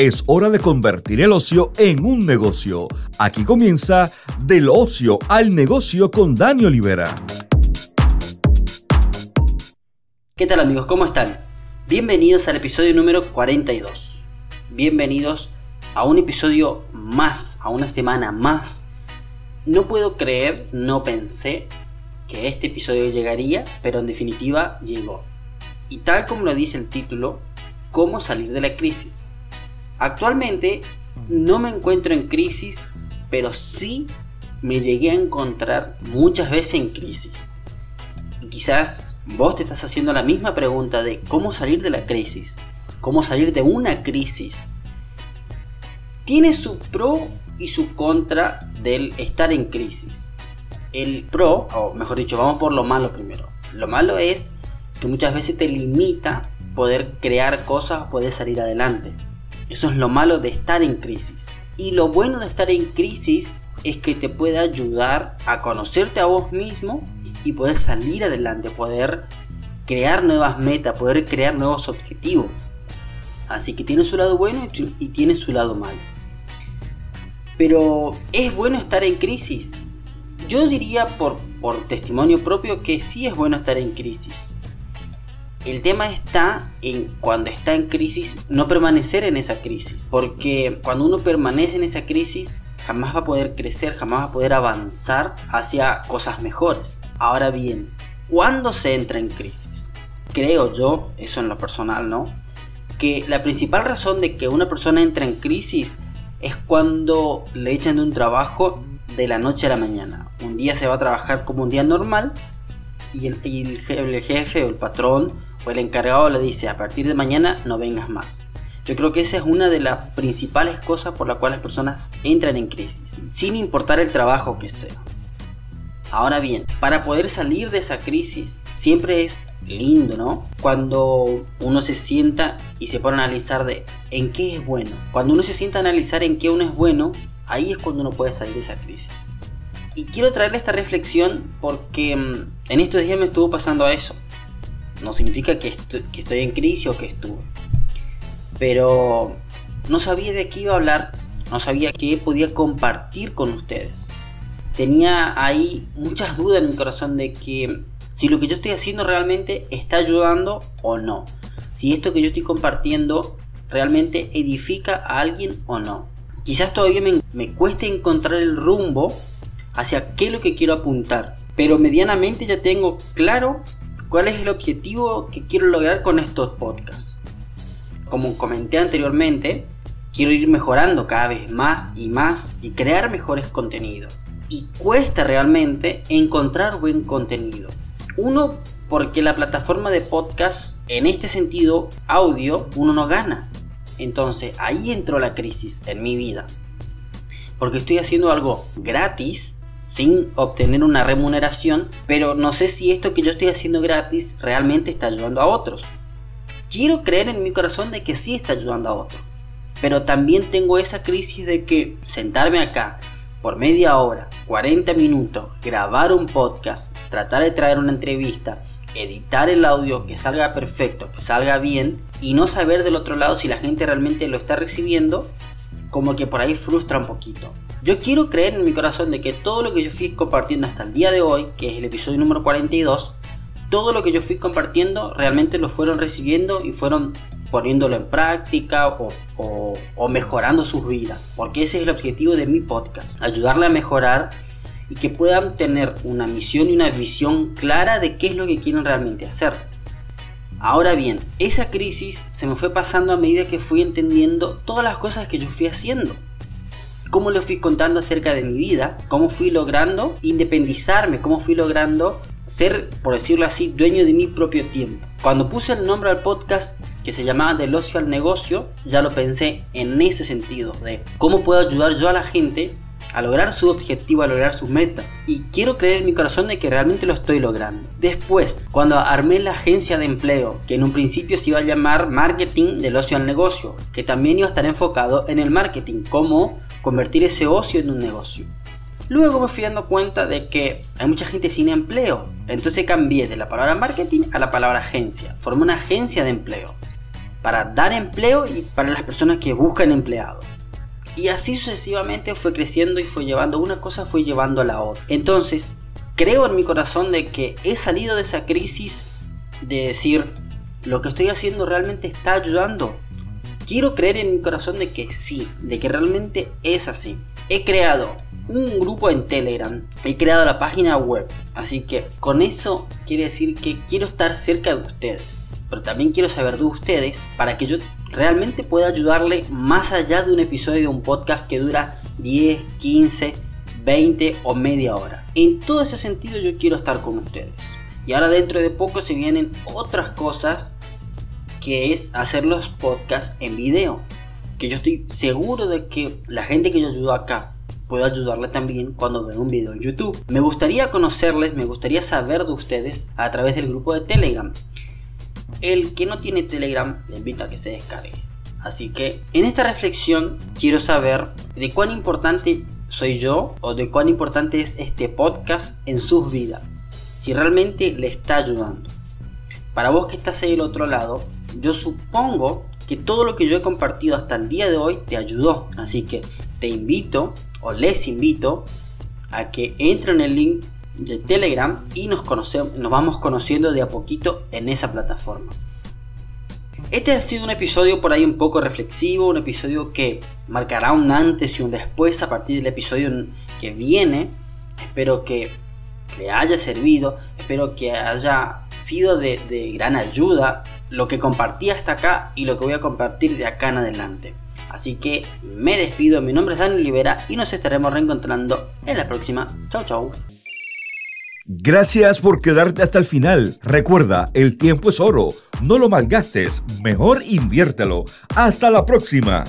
Es hora de convertir el ocio en un negocio. Aquí comienza Del ocio al negocio con Dani Olivera. ¿Qué tal amigos? ¿Cómo están? Bienvenidos al episodio número 42. Bienvenidos a un episodio más, a una semana más. No puedo creer, no pensé que este episodio llegaría, pero en definitiva llegó. Y tal como lo dice el título, ¿cómo salir de la crisis? Actualmente no me encuentro en crisis, pero sí me llegué a encontrar muchas veces en crisis. Y quizás vos te estás haciendo la misma pregunta de cómo salir de la crisis, cómo salir de una crisis. Tiene su pro y su contra del estar en crisis. El pro, o mejor dicho, vamos por lo malo primero. Lo malo es que muchas veces te limita poder crear cosas, poder salir adelante. Eso es lo malo de estar en crisis. Y lo bueno de estar en crisis es que te puede ayudar a conocerte a vos mismo y poder salir adelante, poder crear nuevas metas, poder crear nuevos objetivos. Así que tiene su lado bueno y tiene su lado malo. Pero ¿es bueno estar en crisis? Yo diría por, por testimonio propio que sí es bueno estar en crisis. El tema está en cuando está en crisis, no permanecer en esa crisis. Porque cuando uno permanece en esa crisis, jamás va a poder crecer, jamás va a poder avanzar hacia cosas mejores. Ahora bien, ¿cuándo se entra en crisis? Creo yo, eso en lo personal, ¿no? Que la principal razón de que una persona entra en crisis es cuando le echan de un trabajo de la noche a la mañana. Un día se va a trabajar como un día normal y el, jefe o el patrón o el encargado le dice a partir de mañana no vengas más. Yo creo que esa es una de las principales cosas por las cuales las personas entran en crisis, sin importar el trabajo que sea. Ahora bien, para poder salir de esa crisis, siempre es lindo, ¿no? Cuando uno se sienta y se pone a analizar de en qué es bueno. Cuando uno se sienta a analizar en qué uno es bueno, ahí es cuando uno puede salir de esa crisis. Y quiero traerle esta reflexión porque mm, en estos días me estuvo pasando a eso. No significa que, estoy en crisis o que estuve. Pero no sabía de qué iba a hablar, no sabía qué podía compartir con ustedes. Tenía ahí muchas dudas en mi corazón de que si lo que yo estoy haciendo realmente está ayudando o no. Si esto que yo estoy compartiendo realmente edifica a alguien o no. Quizás todavía me, me cueste encontrar el rumbo hacia qué es lo que quiero apuntar. Pero medianamente ya tengo claro ¿Cuál es el objetivo que quiero lograr con estos podcasts? Como comenté anteriormente, quiero ir mejorando cada vez más y más y crear mejores contenidos. Y cuesta realmente encontrar buen contenido. Uno, porque la plataforma de podcast, en este sentido, audio, uno no gana. Entonces ahí entró la crisis en mi vida. Porque estoy haciendo algo gratis sin obtener una remuneración, pero no sé si esto que yo estoy haciendo gratis realmente está ayudando a otros. Quiero creer en mi corazón de que sí está ayudando a otros, pero también tengo esa crisis de que sentarme acá por media hora, 40 minutos, grabar un podcast, tratar de traer una entrevista, editar el audio que salga perfecto, que salga bien y no saber del otro lado si la gente realmente lo está recibiendo, como que por ahí frustra un poquito. Yo quiero creer en mi corazón de que todo lo que yo fui compartiendo hasta el día de hoy, que es el episodio número 42, todo lo que yo fui compartiendo realmente lo fueron recibiendo y fueron poniéndolo en práctica o, o, mejorando sus vidas. Porque ese es el objetivo de mi podcast, ayudarle a mejorar y que puedan tener una misión y una visión clara de qué es lo que quieren realmente hacer. Ahora bien, esa crisis se me fue pasando a medida que fui entendiendo todas las cosas que yo fui haciendo cómo le fui contando acerca de mi vida, cómo fui logrando independizarme, cómo fui logrando ser, por decirlo así, dueño de mi propio tiempo. Cuando puse el nombre al podcast que se llamaba Del ocio al negocio, ya lo pensé en ese sentido, de cómo puedo ayudar yo a la gente a lograr su objetivo, a lograr sus metas. Y quiero creer en mi corazón de que realmente lo estoy logrando. Después, cuando armé la agencia de empleo, que en un principio se iba a llamar Marketing del Ocio al Negocio, que también iba a estar enfocado en el marketing, cómo convertir ese ocio en un negocio. Luego me fui dando cuenta de que hay mucha gente sin empleo, entonces cambié de la palabra marketing a la palabra agencia. Formé una agencia de empleo. para dar empleo y para las personas que buscan empleado. Y así sucesivamente fue creciendo y fue llevando, una cosa fue llevando a la otra. Entonces, creo en mi corazón de que he salido de esa crisis de decir, lo que estoy haciendo realmente está ayudando. Quiero creer en mi corazón de que sí, de que realmente es así. He creado un grupo en Telegram, he creado la página web, así que con eso quiere decir que quiero estar cerca de ustedes, pero también quiero saber de ustedes para que yo realmente pueda ayudarle más allá de un episodio de un podcast que dura 10, 15, 20 o media hora. En todo ese sentido yo quiero estar con ustedes. Y ahora dentro de poco se vienen otras cosas que es hacer los podcasts en video. Que yo estoy seguro de que la gente que yo ayudo acá puedo ayudarle también cuando vea un video en YouTube. Me gustaría conocerles, me gustaría saber de ustedes a través del grupo de Telegram. El que no tiene Telegram le invito a que se descargue. Así que en esta reflexión quiero saber de cuán importante soy yo o de cuán importante es este podcast en sus vidas. Si realmente le está ayudando. Para vos que estás ahí del otro lado, yo supongo que todo lo que yo he compartido hasta el día de hoy te ayudó. Así que te invito o les invito a que entren en el link de Telegram y nos, conocemos, nos vamos conociendo de a poquito en esa plataforma. Este ha sido un episodio por ahí un poco reflexivo, un episodio que marcará un antes y un después a partir del episodio que viene. Espero que le haya servido, espero que haya sido de, de gran ayuda lo que compartí hasta acá y lo que voy a compartir de acá en adelante. Así que me despido, mi nombre es Daniel Olivera y nos estaremos reencontrando en la próxima. Chau chau. Gracias por quedarte hasta el final. Recuerda, el tiempo es oro. No lo malgastes, mejor inviértelo. Hasta la próxima.